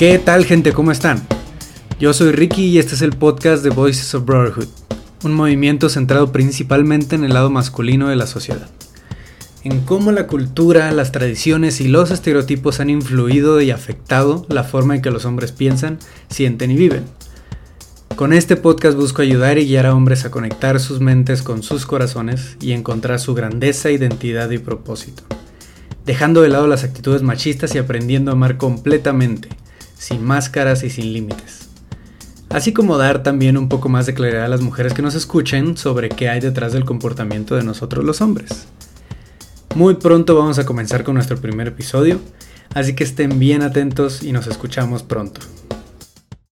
¿Qué tal gente? ¿Cómo están? Yo soy Ricky y este es el podcast de Voices of Brotherhood, un movimiento centrado principalmente en el lado masculino de la sociedad. En cómo la cultura, las tradiciones y los estereotipos han influido y afectado la forma en que los hombres piensan, sienten y viven. Con este podcast busco ayudar y guiar a hombres a conectar sus mentes con sus corazones y encontrar su grandeza, identidad y propósito, dejando de lado las actitudes machistas y aprendiendo a amar completamente, sin máscaras y sin límites. Así como dar también un poco más de claridad a las mujeres que nos escuchen sobre qué hay detrás del comportamiento de nosotros los hombres. Muy pronto vamos a comenzar con nuestro primer episodio, así que estén bien atentos y nos escuchamos pronto.